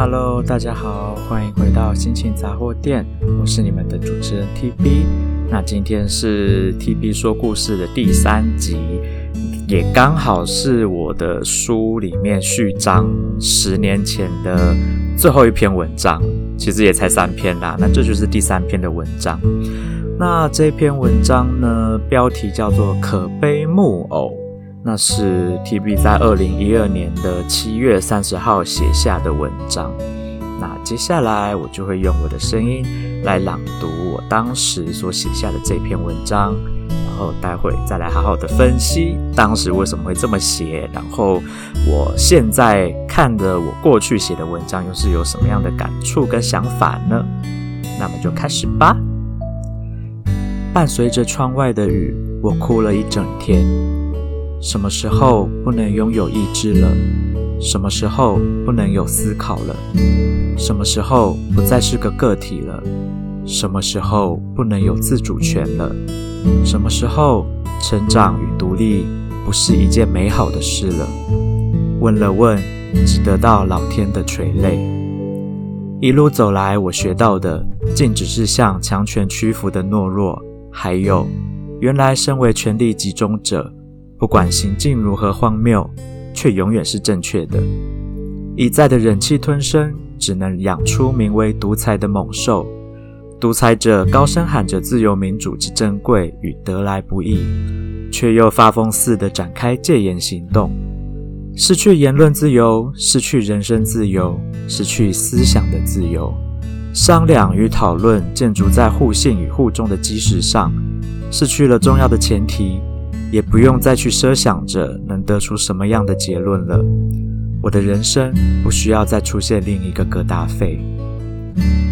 Hello，大家好，欢迎回到心情杂货店，我是你们的主持人 TB。那今天是 TB 说故事的第三集，也刚好是我的书里面序章十年前的最后一篇文章，其实也才三篇啦，那这就是第三篇的文章。那这篇文章呢，标题叫做《可悲木偶》，那是 TB 在二零一二年的七月三十号写下的文章。那接下来我就会用我的声音来朗读我当时所写下的这篇文章，然后待会再来好好的分析当时为什么会这么写，然后我现在看着我过去写的文章又是有什么样的感触跟想法呢？那么就开始吧。伴随着窗外的雨，我哭了一整天。什么时候不能拥有意志了？什么时候不能有思考了？什么时候不再是个个体了？什么时候不能有自主权了？什么时候成长与独立不是一件美好的事了？问了问，只得到老天的垂泪。一路走来，我学到的，竟只是向强权屈服的懦弱。还有，原来身为权力集中者，不管行径如何荒谬，却永远是正确的。一再的忍气吞声，只能养出名为独裁的猛兽。独裁者高声喊着自由民主之珍贵与得来不易，却又发疯似的展开戒严行动。失去言论自由，失去人身自由，失去思想的自由。商量与讨论建筑在互信与互重的基石上，失去了重要的前提，也不用再去奢想着能得出什么样的结论了。我的人生不需要再出现另一个葛达费。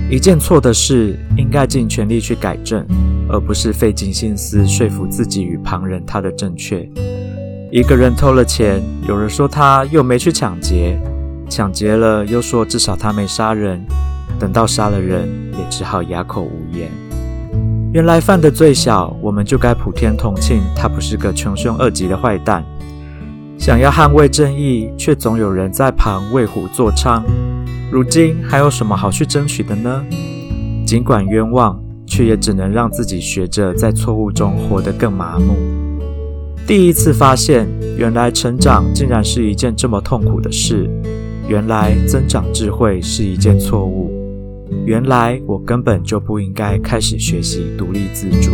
一件错的事，应该尽全力去改正，而不是费尽心思说服自己与旁人他的正确。一个人偷了钱，有人说他又没去抢劫，抢劫了又说至少他没杀人。等到杀了人，也只好哑口无言。原来犯的最小，我们就该普天同庆，他不是个穷凶恶极的坏蛋。想要捍卫正义，却总有人在旁为虎作伥。如今还有什么好去争取的呢？尽管冤枉，却也只能让自己学着在错误中活得更麻木。第一次发现，原来成长竟然是一件这么痛苦的事。原来增长智慧是一件错误。原来我根本就不应该开始学习独立自主，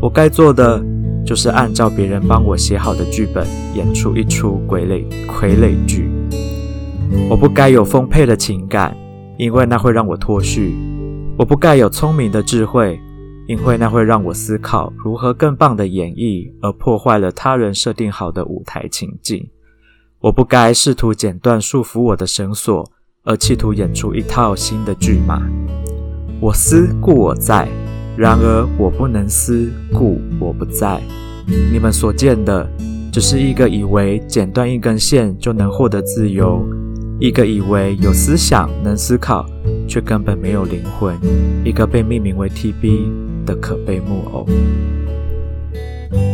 我该做的就是按照别人帮我写好的剧本演出一出傀儡傀儡剧。我不该有丰沛的情感，因为那会让我脱序；我不该有聪明的智慧，因为那会让我思考如何更棒的演绎，而破坏了他人设定好的舞台情境。我不该试图剪断束缚我的绳索。而企图演出一套新的剧码。我思故我在，然而我不能思故我不在。你们所见的，只是一个以为剪断一根线就能获得自由，一个以为有思想能思考，却根本没有灵魂，一个被命名为 TB 的可悲木偶。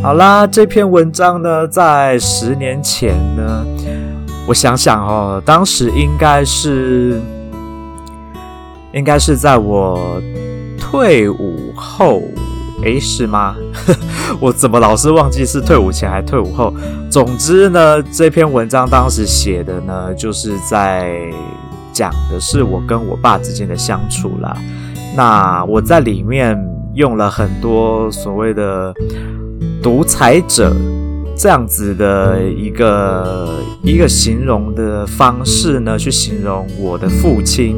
好啦，这篇文章呢，在十年前呢。我想想哦，当时应该是，应该是在我退伍后，诶，是吗？我怎么老是忘记是退伍前还退伍后？总之呢，这篇文章当时写的呢，就是在讲的是我跟我爸之间的相处啦。那我在里面用了很多所谓的独裁者。这样子的一个一个形容的方式呢，去形容我的父亲，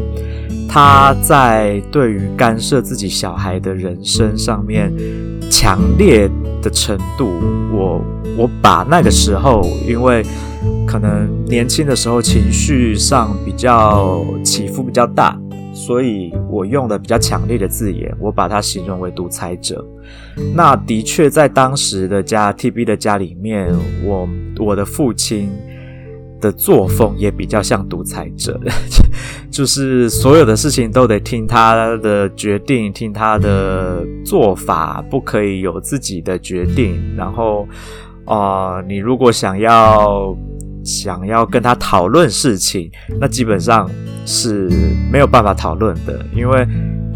他在对于干涉自己小孩的人生上面强烈的程度，我我把那个时候，因为可能年轻的时候情绪上比较起伏比较大。所以我用的比较强烈的字眼，我把它形容为独裁者。那的确在当时的家 TB 的家里面，我我的父亲的作风也比较像独裁者，就是所有的事情都得听他的决定，听他的做法，不可以有自己的决定。然后，啊、你如果想要想要跟他讨论事情，那基本上是没有办法讨论的，因为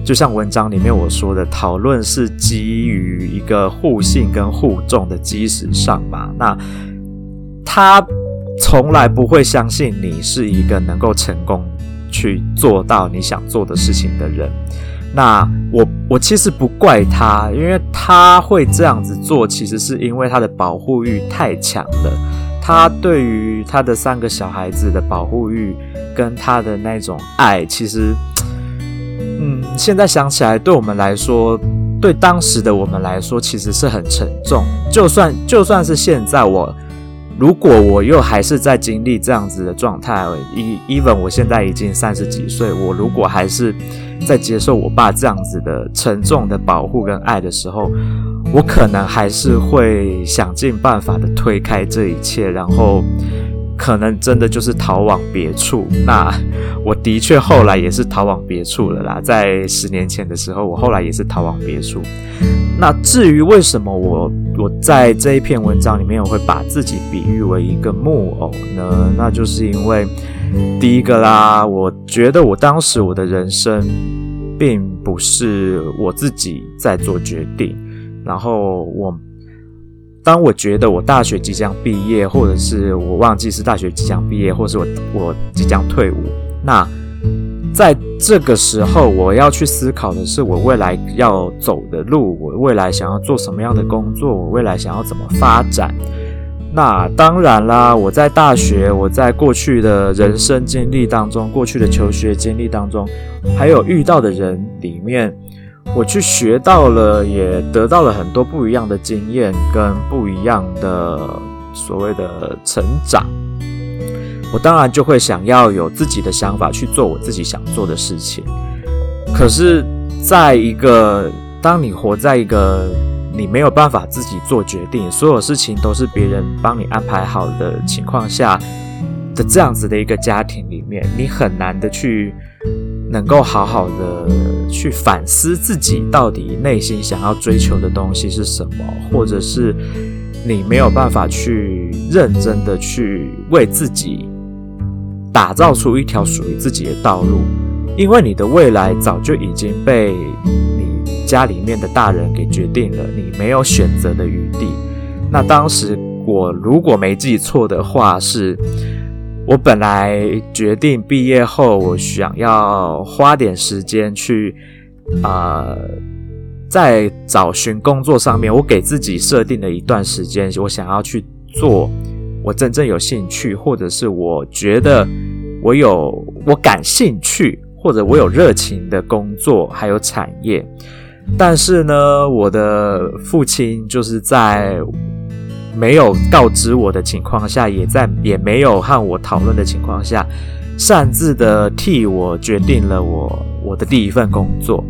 就像文章里面我说的，讨论是基于一个互信跟互重的基石上嘛。那他从来不会相信你是一个能够成功去做到你想做的事情的人。那我我其实不怪他，因为他会这样子做，其实是因为他的保护欲太强了。他对于他的三个小孩子的保护欲跟他的那种爱，其实，嗯，现在想起来，对我们来说，对当时的我们来说，其实是很沉重。就算就算是现在我。如果我又还是在经历这样子的状态，even 我现在已经三十几岁，我如果还是在接受我爸这样子的沉重的保护跟爱的时候，我可能还是会想尽办法的推开这一切，然后可能真的就是逃往别处。那我的确后来也是逃往别处了啦，在十年前的时候，我后来也是逃往别处。那至于为什么我我在这一篇文章里面我会把自己比喻为一个木偶呢？那就是因为第一个啦，我觉得我当时我的人生并不是我自己在做决定，然后我当我觉得我大学即将毕业，或者是我忘记是大学即将毕业，或是我我即将退伍，那。在这个时候，我要去思考的是我未来要走的路，我未来想要做什么样的工作，我未来想要怎么发展。那当然啦，我在大学，我在过去的人生经历当中，过去的求学经历当中，还有遇到的人里面，我去学到了，也得到了很多不一样的经验跟不一样的所谓的成长。我当然就会想要有自己的想法去做我自己想做的事情。可是，在一个当你活在一个你没有办法自己做决定，所有事情都是别人帮你安排好的情况下的这样子的一个家庭里面，你很难的去能够好好的去反思自己到底内心想要追求的东西是什么，或者是你没有办法去认真的去为自己。打造出一条属于自己的道路，因为你的未来早就已经被家里面的大人给决定了，你没有选择的余地。那当时我如果没记错的话，是我本来决定毕业后，我想要花点时间去啊、在找寻工作上面，我给自己设定了一段时间，我想要去做。我真正有兴趣，或者是我觉得我有我感兴趣，或者我有热情的工作，还有产业。但是呢，我的父亲就是在没有告知我的情况下，也在也没有和我讨论的情况下，擅自的替我决定了我我的第一份工作。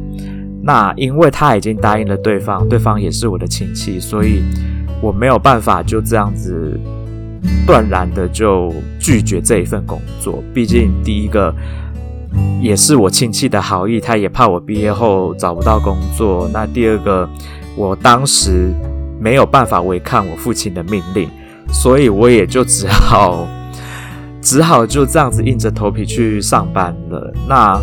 那因为他已经答应了对方，对方也是我的亲戚，所以我没有办法就这样子。断然的就拒绝这一份工作，毕竟第一个也是我亲戚的好意，他也怕我毕业后找不到工作。那第二个，我当时没有办法违抗我父亲的命令，所以我也就只好只好就这样子硬着头皮去上班了。那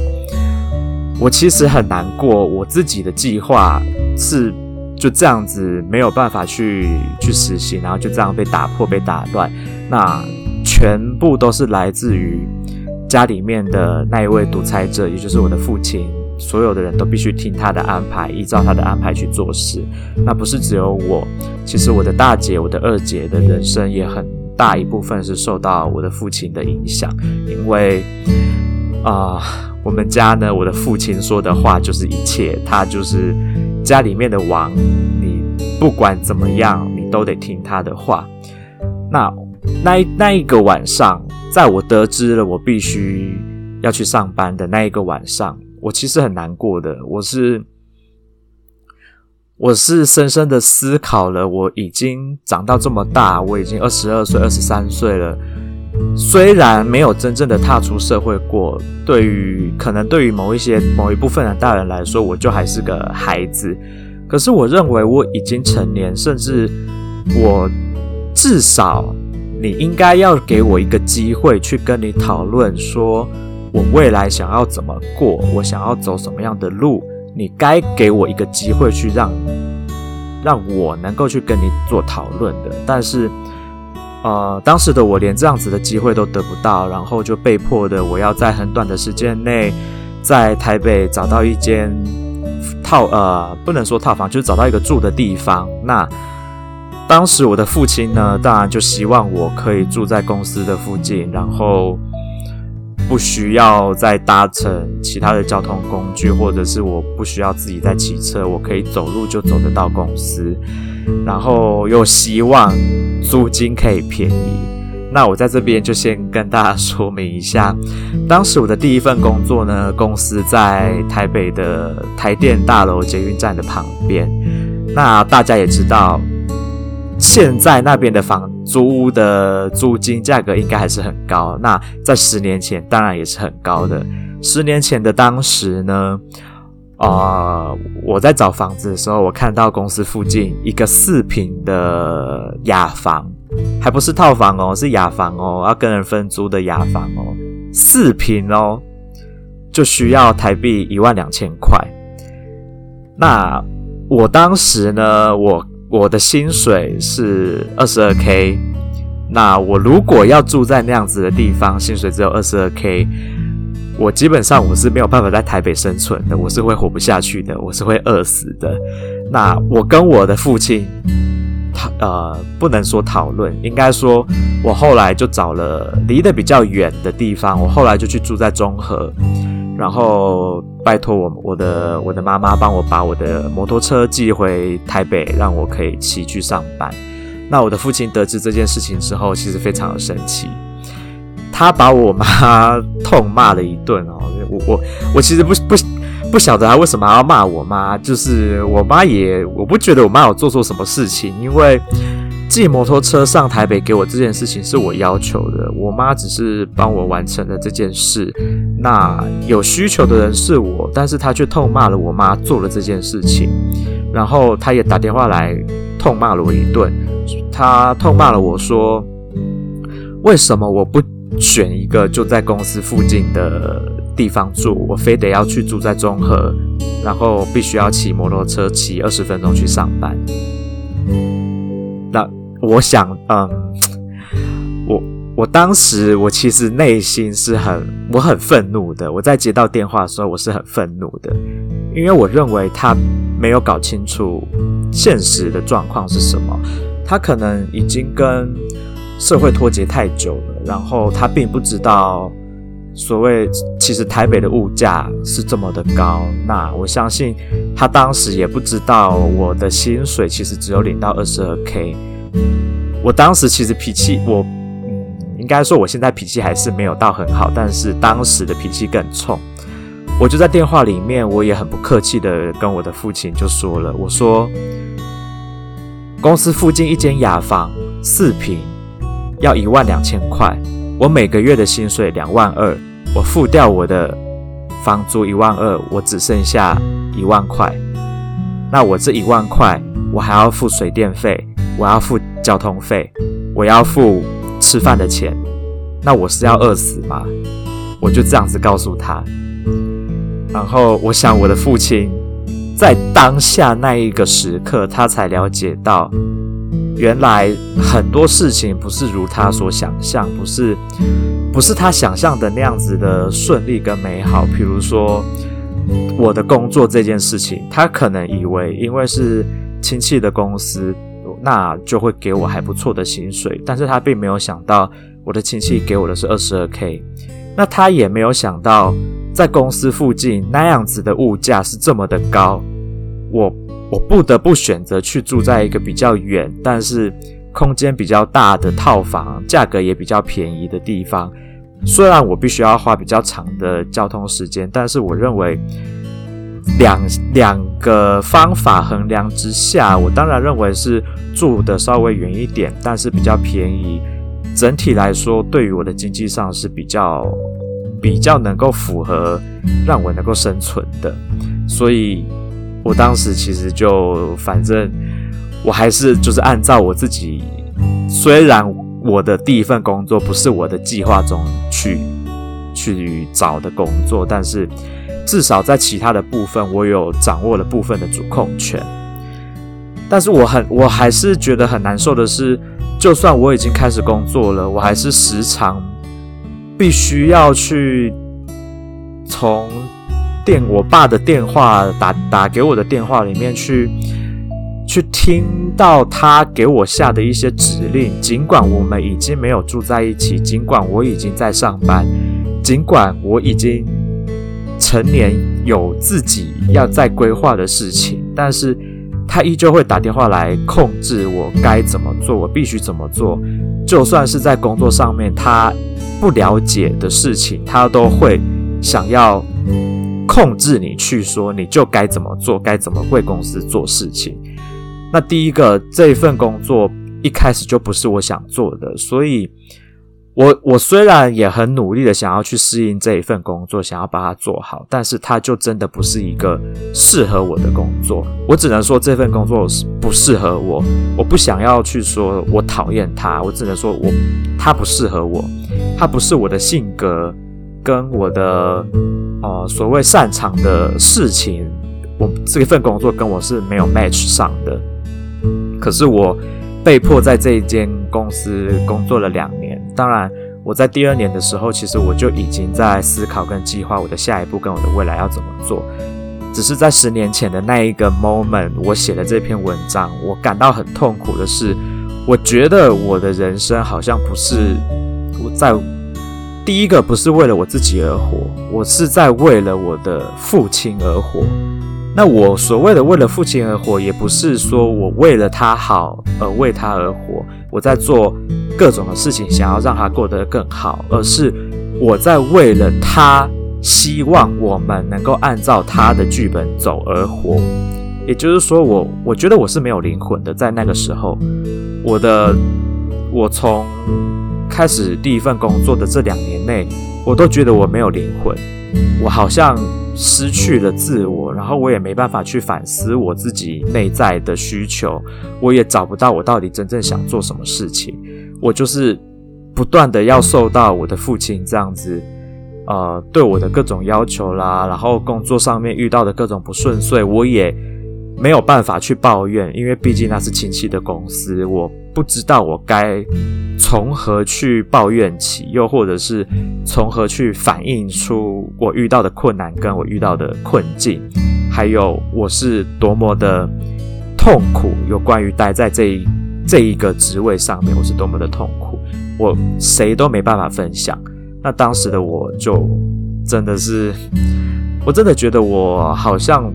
我其实很难过，我自己的计划是。就这样子没有办法去去实行，然后就这样被打破、被打乱。那全部都是来自于家里面的那一位独裁者，也就是我的父亲。所有的人都必须听他的安排，依照他的安排去做事。那不是只有我，其实我的大姐、我的二姐的人生也很大一部分是受到我的父亲的影响，因为啊、我们家呢，我的父亲说的话就是一切，他就是。家里面的王，你不管怎么样，你都得听他的话。那那一那一个晚上，在我得知了我必须要去上班的那一个晚上，我其实很难过的。我是我是深深的思考了，我已经长到这么大，我已经二十二岁、二十三岁了。虽然没有真正的踏出社会过，对于可能对于某一些某一部分的大人来说，我就还是个孩子。可是我认为我已经成年，甚至我至少你应该要给我一个机会去跟你讨论，说我未来想要怎么过，我想要走什么样的路，你该给我一个机会去让让我能够去跟你做讨论的。但是，呃，当时的我连这样子的机会都得不到，然后就被迫的我要在很短的时间内在台北找到一间套，呃，不能说套房，就是找到一个住的地方。那当时我的父亲呢，当然就希望我可以住在公司的附近，然后不需要再搭乘其他的交通工具，或者是我不需要自己再骑车，我可以走路就走得到公司，然后又希望租金可以便宜。那我在这边就先跟大家说明一下，当时我的第一份工作呢，公司在台北的台电大楼捷运站的旁边。那大家也知道。现在那边的房租的租金价格应该还是很高，那在十年前当然也是很高的。十年前的当时呢，呃，我在找房子的时候，我看到公司附近一个四平的雅房，还不是套房哦，是雅房哦，要跟人分租的雅房哦，四平哦，就需要台币一万两千块。那我当时呢，我。我的薪水是二十二 K，那我如果要住在那样子的地方，薪水只有二十二 K，我基本上我是没有办法在台北生存的，我是会活不下去的，我是会饿死的。那我跟我的父亲讨呃，不能说讨论，应该说，我后来就找了离得比较远的地方，我后来就去住在中和。然后拜托我我的我的妈妈帮我把我的摩托车寄回台北，让我可以骑去上班。那我的父亲得知这件事情之后，其实非常的生气，他把我妈 痛骂了一顿哦。我我我其实不不不晓得他为什么要骂我妈，就是我妈也我不觉得我妈有做错什么事情，因为。寄摩托车上台北给我这件事情是我要求的，我妈只是帮我完成了这件事。那有需求的人是我，但是她却痛骂了我妈做了这件事情，然后她也打电话来痛骂了我一顿。她痛骂了我说：“为什么我不选一个就在公司附近的地方住，我非得要去住在中和，然后必须要骑摩托车骑二十分钟去上班？”我想，嗯，我我当时我其实内心是很我很愤怒的。我在接到电话的时候，我是很愤怒的，因为我认为他没有搞清楚现实的状况是什么。他可能已经跟社会脱节太久了，然后他并不知道所谓其实台北的物价是这么的高。那我相信他当时也不知道我的薪水其实只有领到二十二 K。我当时其实脾气，我嗯，应该说我现在脾气还是没有到很好，但是当时的脾气更冲。我就在电话里面，我也很不客气的跟我的父亲就说了，我说公司附近一间雅房四平要一万两千块，我每个月的薪水两万二，我付掉我的房租一万二，我只剩下一万块，那我这一万块，我还要付水电费。我要付交通费，我要付吃饭的钱，那我是要饿死吗？我就这样子告诉他，然后我想我的父亲在当下那一个时刻，他才了解到，原来很多事情不是如他所想象，不是不是他想象的那样子的顺利跟美好。比如说我的工作这件事情，他可能以为因为是亲戚的公司。那就会给我还不错的薪水，但是他并没有想到我的亲戚给我的是二十二 K，那他也没有想到在公司附近那样子的物价是这么的高，我我不得不选择去住在一个比较远，但是空间比较大的套房，价格也比较便宜的地方。虽然我必须要花比较长的交通时间，但是我认为。两两个方法衡量之下，我当然认为是住的稍微远一点，但是比较便宜。整体来说，对于我的经济上是比较比较能够符合让我能够生存的。所以，我当时其实就反正我还是就是按照我自己，虽然我的第一份工作不是我的计划中去去找的工作，但是至少在其他的部分，我有掌握了部分的主控权。但是我很，我还是觉得很难受的是，就算我已经开始工作了，我还是时常必须要去从电我爸的电话打打给我的电话里面去。去听到他给我下的一些指令，尽管我们已经没有住在一起，尽管我已经在上班，尽管我已经成年有自己要在规划的事情，但是他依旧会打电话来控制我该怎么做，我必须怎么做。就算是在工作上面他不了解的事情，他都会想要控制你去说，你就该怎么做，该怎么为公司做事情。那第一个，这一份工作一开始就不是我想做的，所以我我虽然也很努力的想要去适应这一份工作，想要把它做好，但是它就真的不是一个适合我的工作。我只能说这份工作不适合我，我不想要去说我讨厌它，我只能说我它不适合我，它不是我的性格跟我的呃所谓擅长的事情，我这一份工作跟我是没有 match 上的。可是我被迫在这一间公司工作了两年。当然，我在第二年的时候，其实我就已经在思考跟计划我的下一步跟我的未来要怎么做。只是在十年前的那一个 moment，我写的这篇文章，我感到很痛苦的是，我觉得我的人生好像不是我在第一个不是为了我自己而活，我是在为了我的父亲而活。那我所谓的为了父亲而活，也不是说我为了他好而为他而活，我在做各种的事情，想要让他过得更好，而是我在为了他，希望我们能够按照他的剧本走而活。也就是说我，我觉得我是没有灵魂的，在那个时候，我的我从开始第一份工作的这两年内，我都觉得我没有灵魂，我好像。失去了自我，然后我也没办法去反思我自己内在的需求，我也找不到我到底真正想做什么事情。我就是不断的要受到我的父亲这样子，呃，对我的各种要求啦，然后工作上面遇到的各种不顺遂，我也没有办法去抱怨，因为毕竟那是亲戚的公司，我不知道我该。从何去抱怨起，又或者是从何去反映出我遇到的困难跟我遇到的困境，还有我是多么的痛苦，有关于待在这一这一个职位上面，我是多么的痛苦，我谁都没办法分享。那当时的我就真的是，我真的觉得我好像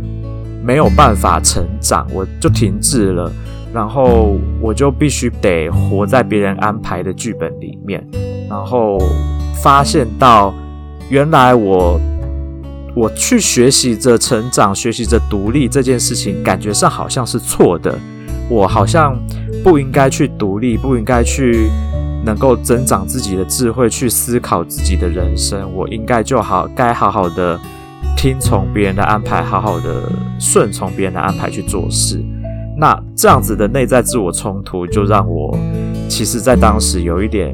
没有办法成长，我就停滞了。然后我就必须得活在别人安排的剧本里面，然后发现到原来我我去学习着成长，学习着独立这件事情，感觉上好像是错的。我好像不应该去独立，不应该去能够增长自己的智慧，去思考自己的人生。我应该就好该好好的听从别人的安排，好好的顺从别人的安排去做事。那这样子的内在自我冲突，就让我其实，在当时有一点，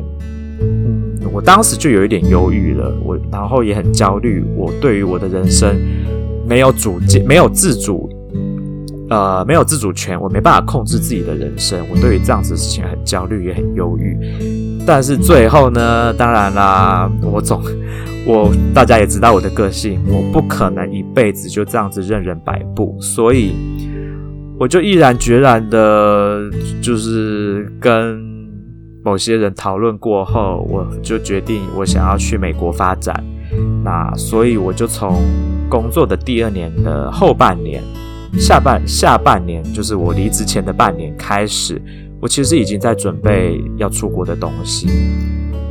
嗯，我当时就有一点忧郁了。我然后也很焦虑，我对于我的人生没有主见，没有自主，呃，没有自主权，我没办法控制自己的人生。我对于这样子的事情很焦虑，也很忧郁。但是最后呢，当然啦，我总 我大家也知道我的个性，我不可能一辈子就这样子任人摆布，所以。我就毅然决然的，就是跟某些人讨论过后，我就决定我想要去美国发展。那所以我就从工作的第二年的后半年，下半下半年，就是我离职前的半年开始，我其实已经在准备要出国的东西，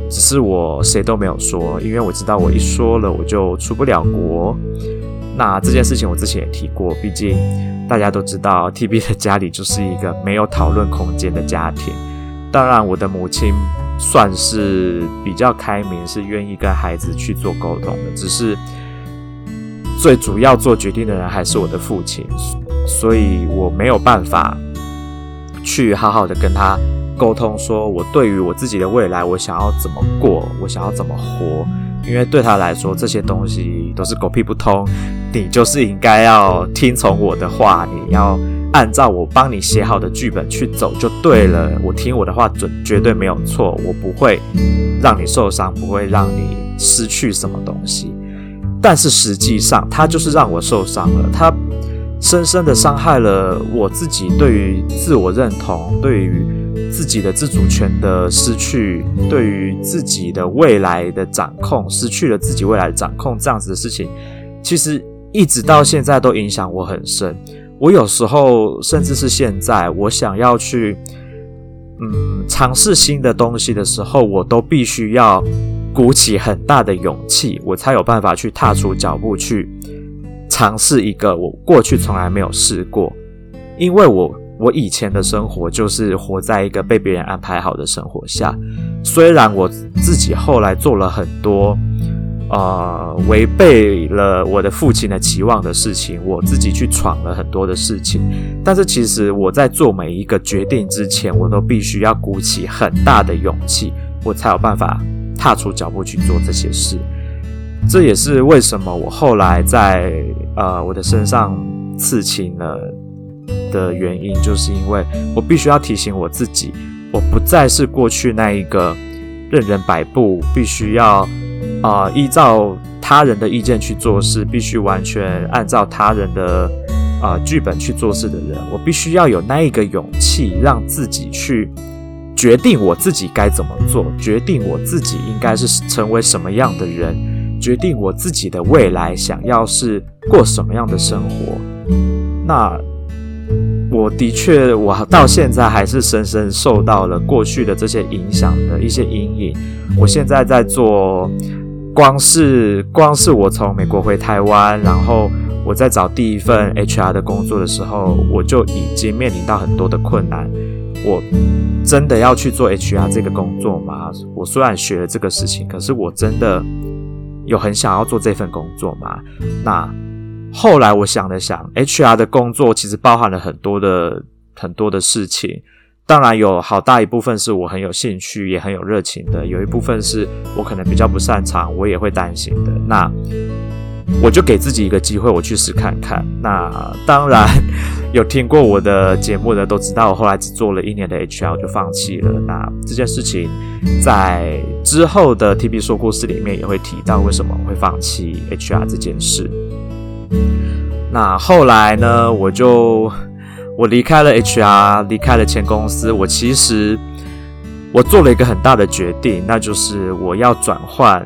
只是我谁都没有说，因为我知道我一说了我就出不了国。那这件事情我之前也提过，毕竟大家都知道，TB 的家里就是一个没有讨论空间的家庭。当然，我的母亲算是比较开明，是愿意跟孩子去做沟通的。只是最主要做决定的人还是我的父亲，所以我没有办法去好好的跟他沟通，说我对于我自己的未来，我想要怎么过，我想要怎么活。因为对他来说，这些东西都是狗屁不通，你就是应该要听从我的话，你要按照我帮你写好的剧本去走就对了。我听我的话准绝对没有错，我不会让你受伤，不会让你失去什么东西。但是实际上，他就是让我受伤了，他深深的伤害了我自己对于自我认同，对于。自己的自主权的失去，对于自己的未来的掌控，失去了自己未来的掌控，这样子的事情，其实一直到现在都影响我很深。我有时候，甚至是现在，我想要去，嗯，尝试新的东西的时候，我都必须要鼓起很大的勇气，我才有办法去踏出脚步，去尝试一个我过去从来没有试过，因为我。我以前的生活就是活在一个被别人安排好的生活下，虽然我自己后来做了很多，呃，违背了我的父亲的期望的事情，我自己去闯了很多的事情，但是其实我在做每一个决定之前，我都必须要鼓起很大的勇气，我才有办法踏出脚步去做这些事。这也是为什么我后来在呃我的身上刺青了。的原因，就是因为我必须要提醒我自己，我不再是过去那一个任人摆布，必须要啊、依照他人的意见去做事，必须完全按照他人的啊、剧本去做事的人。我必须要有那一个勇气，让自己去决定我自己该怎么做，决定我自己应该是成为什么样的人，决定我自己的未来想要是过什么样的生活。那。我的确，我到现在还是深深受到了过去的这些影响的一些阴影。我现在在做，光是光是我从美国回台湾，然后我在找第一份 HR 的工作的时候，我就已经面临到很多的困难。我真的要去做 HR 这个工作吗？我虽然学了这个事情，可是我真的有很想要做这份工作吗？那。后来我想了想，HR 的工作其实包含了很多的很多的事情，当然有好大一部分是我很有兴趣也很有热情的，有一部分是我可能比较不擅长，我也会担心的。那我就给自己一个机会，我去试看看。那当然 有听过我的节目的都知道，我后来只做了一年的 HR 我就放弃了。那这件事情在之后的 TB 说故事里面也会提到，为什么会放弃 HR 这件事。那后来呢？我就我离开了 HR，离开了前公司。我其实我做了一个很大的决定，那就是我要转换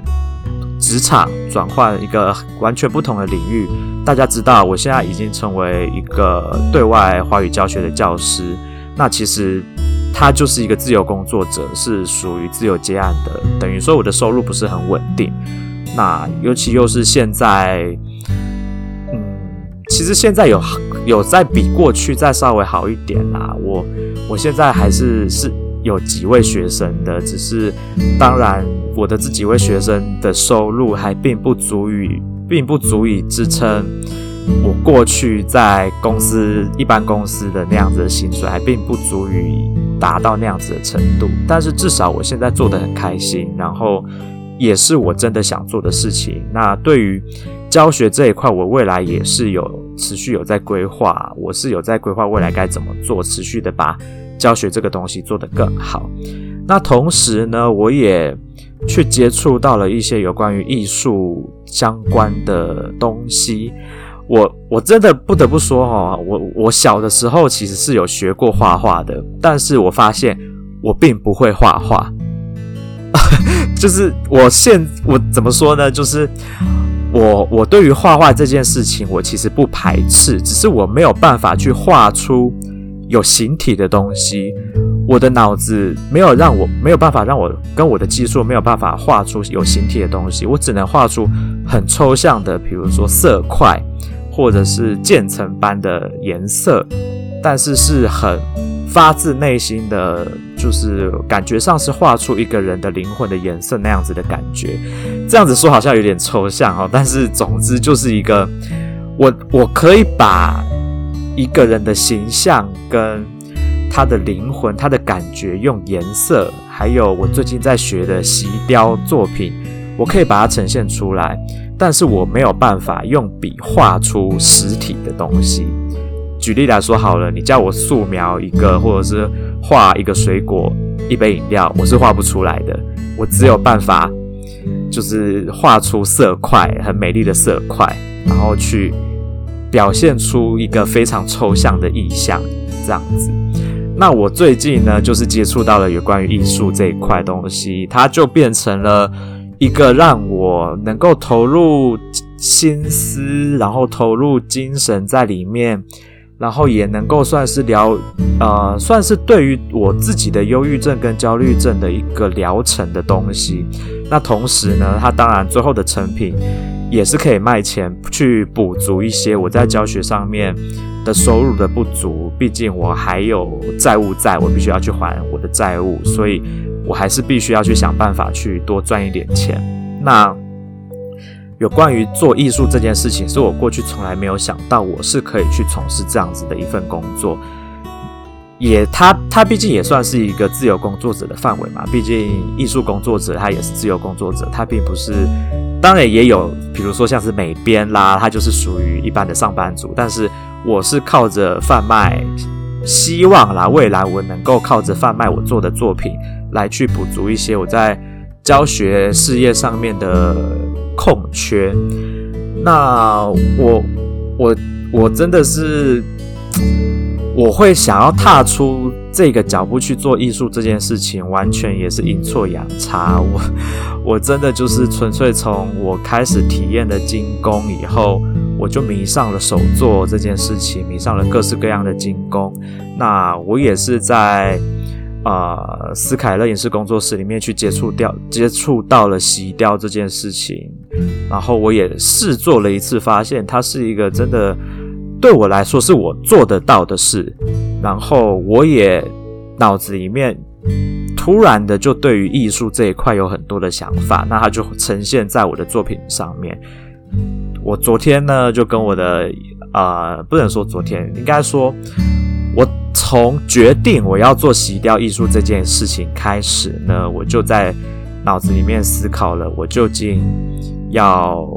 职场，转换一个完全不同的领域。大家知道，我现在已经成为一个对外华语教学的教师。那其实他就是一个自由工作者，是属于自由接案的，等于说我的收入不是很稳定。那尤其又是现在。其实现在有有在比过去再稍微好一点啦。我我现在还是是有几位学生的，只是当然我的这几位学生的收入还并不足以，并不足以支撑我过去在公司一般公司的那样子的薪水，还并不足以达到那样子的程度。但是至少我现在做得很开心，然后也是我真的想做的事情。那对于教学这一块，我未来也是有持续有在规划，我是有在规划未来该怎么做，持续的把教学这个东西做得更好。那同时呢，我也去接触到了一些有关于艺术相关的东西。我我真的不得不说哦，我我小的时候其实是有学过画画的，但是我发现我并不会画画。就是我现我怎么说呢？就是。我我对于画画这件事情，我其实不排斥，只是我没有办法去画出有形体的东西。我的脑子没有让我没有办法让我跟我的技术没有办法画出有形体的东西，我只能画出很抽象的，比如说色块或者是渐层般的颜色，但是是很。发自内心的就是感觉上是画出一个人的灵魂的颜色那样子的感觉，这样子说好像有点抽象哦，但是总之就是一个我我可以把一个人的形象跟他的灵魂、他的感觉，用颜色，还有我最近在学的锡雕作品，我可以把它呈现出来。但是我没有办法用笔画出实体的东西。举例来说好了，你叫我素描一个，或者是画一个水果、一杯饮料，我是画不出来的。我只有办法，就是画出色块，很美丽的色块，然后去表现出一个非常抽象的意象，这样子。那我最近呢，就是接触到了有关于艺术这一块东西，它就变成了一个让我能够投入心思，然后投入精神在里面，然后也能够算是疗，呃，算是对于我自己的忧郁症跟焦虑症的一个疗程的东西。那同时呢，它当然最后的成品也是可以卖钱去补足一些我在教学上面。的收入的不足，毕竟我还有债务在，我必须要去还我的债务，所以我还是必须要去想办法去多赚一点钱。那有关于做艺术这件事情，是我过去从来没有想到我是可以去从事这样子的一份工作。也，他他毕竟也算是一个自由工作者的范围嘛，毕竟艺术工作者他也是自由工作者，他并不是。当然也有，比如说像是美编啦，他就是属于一般的上班族，但是。我是靠着贩卖，希望啦，未来我能够靠着贩卖我做的作品来去补足一些我在教学事业上面的空缺。那我我我真的是，我会想要踏出这个脚步去做艺术这件事情，完全也是阴错阳差。我我真的就是纯粹从我开始体验了金工以后。我就迷上了手作这件事情，迷上了各式各样的金工。那我也是在呃斯凯勒影视工作室里面去接触掉，接触到了洗雕这件事情。然后我也试做了一次，发现它是一个真的对我来说是我做得到的事。然后我也脑子里面突然的就对于艺术这一块有很多的想法，那它就呈现在我的作品上面。我昨天呢，就跟我的呃，不能说昨天，应该说，我从决定我要做洗雕艺术这件事情开始呢，我就在脑子里面思考了，我究竟要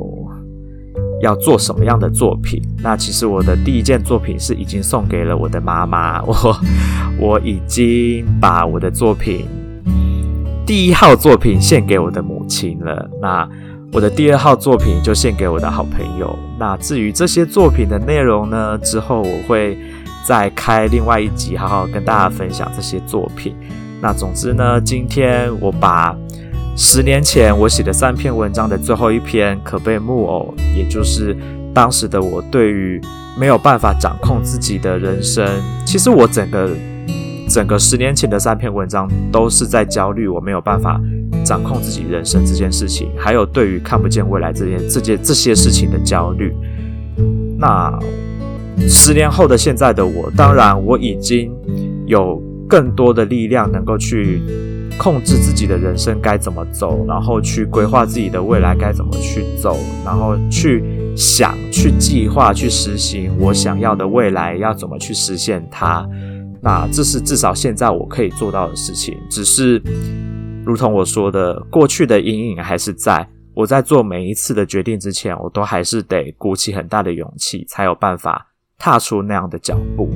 要做什么样的作品。那其实我的第一件作品是已经送给了我的妈妈，我我已经把我的作品第一号作品献给我的母亲了。那我的第二号作品就献给我的好朋友。那至于这些作品的内容呢，之后我会再开另外一集，好好跟大家分享这些作品。那总之呢，今天我把十年前我写的三篇文章的最后一篇《可悲木偶》，也就是当时的我对于没有办法掌控自己的人生，其实我整个整个十年前的三篇文章都是在焦虑，我没有办法。掌控自己人生这件事情，还有对于看不见未来这件、这件、这些事情的焦虑。那十年后的现在的我，当然我已经有更多的力量，能够去控制自己的人生该怎么走，然后去规划自己的未来该怎么去走，然后去想、去计划、去实行我想要的未来要怎么去实现它。那这是至少现在我可以做到的事情，只是。如同我说的，过去的阴影还是在。我在做每一次的决定之前，我都还是得鼓起很大的勇气，才有办法踏出那样的脚步。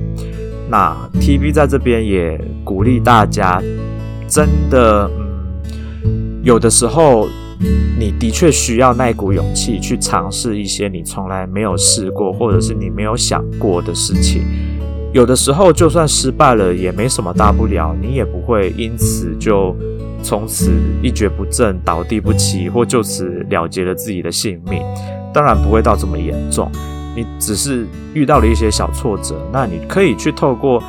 那 TV 在这边也鼓励大家，真的，嗯，有的时候你的确需要那股勇气去尝试一些你从来没有试过，或者是你没有想过的事情。有的时候就算失败了，也没什么大不了，你也不会因此就。从此一蹶不振、倒地不起，或就此了结了自己的性命，当然不会到这么严重。你只是遇到了一些小挫折，那你可以去透过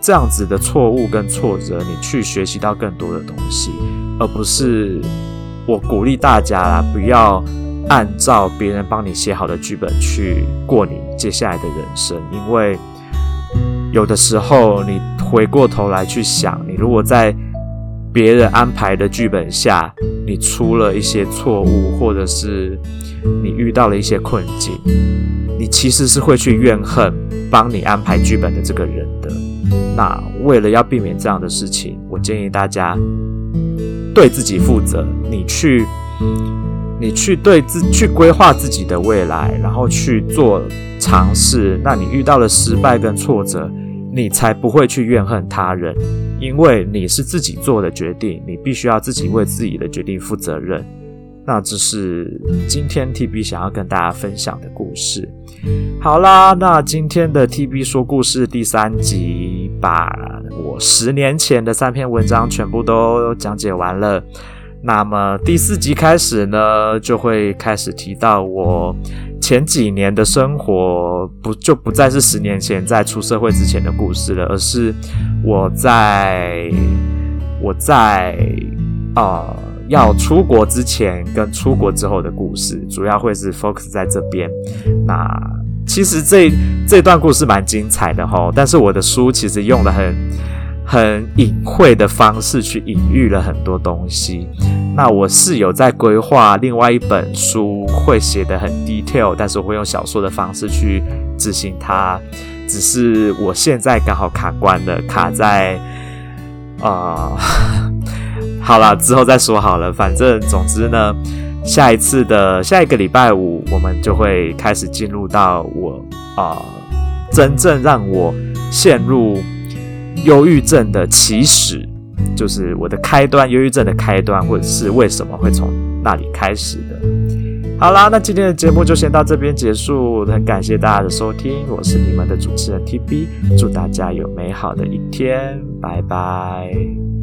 这样子的错误跟挫折，你去学习到更多的东西，而不是我鼓励大家啦，不要按照别人帮你写好的剧本去过你接下来的人生，因为有的时候你回过头来去想，你如果在别人安排的剧本下，你出了一些错误，或者是你遇到了一些困境，你其实是会去怨恨帮你安排剧本的这个人的。那为了要避免这样的事情，我建议大家对自己负责，你去，你去对自去规划自己的未来，然后去做尝试。那你遇到了失败跟挫折，你才不会去怨恨他人，因为你是自己做的决定，你必须要自己为自己的决定负责任。那这是今天 TB 想要跟大家分享的故事。好啦，那今天的 TB 说故事第三集，把我十年前的三篇文章全部都讲解完了。那么第四集开始呢，就会开始提到我前几年的生活，不就不再是十年前在出社会之前的故事了，而是我在我在啊。要出国之前跟出国之后的故事，主要会是 focus 在这边。那其实这这段故事蛮精彩的齁，但是我的书其实用了很很隐晦的方式去隐喻了很多东西。那我是有在规划另外一本书，会写得很 detail，但是我会用小说的方式去执行它。只是我现在刚好卡关了，卡在啊。好了，之后再说好了。反正总之呢，下一次的下一个礼拜五，我们就会开始进入到我啊、真正让我陷入忧郁症的起始，就是我的开端，忧郁症的开端，或者是为什么会从那里开始的。好啦，那今天的节目就先到这边结束，很感谢大家的收听，我是你们的主持人 TB，祝大家有美好的一天，拜拜。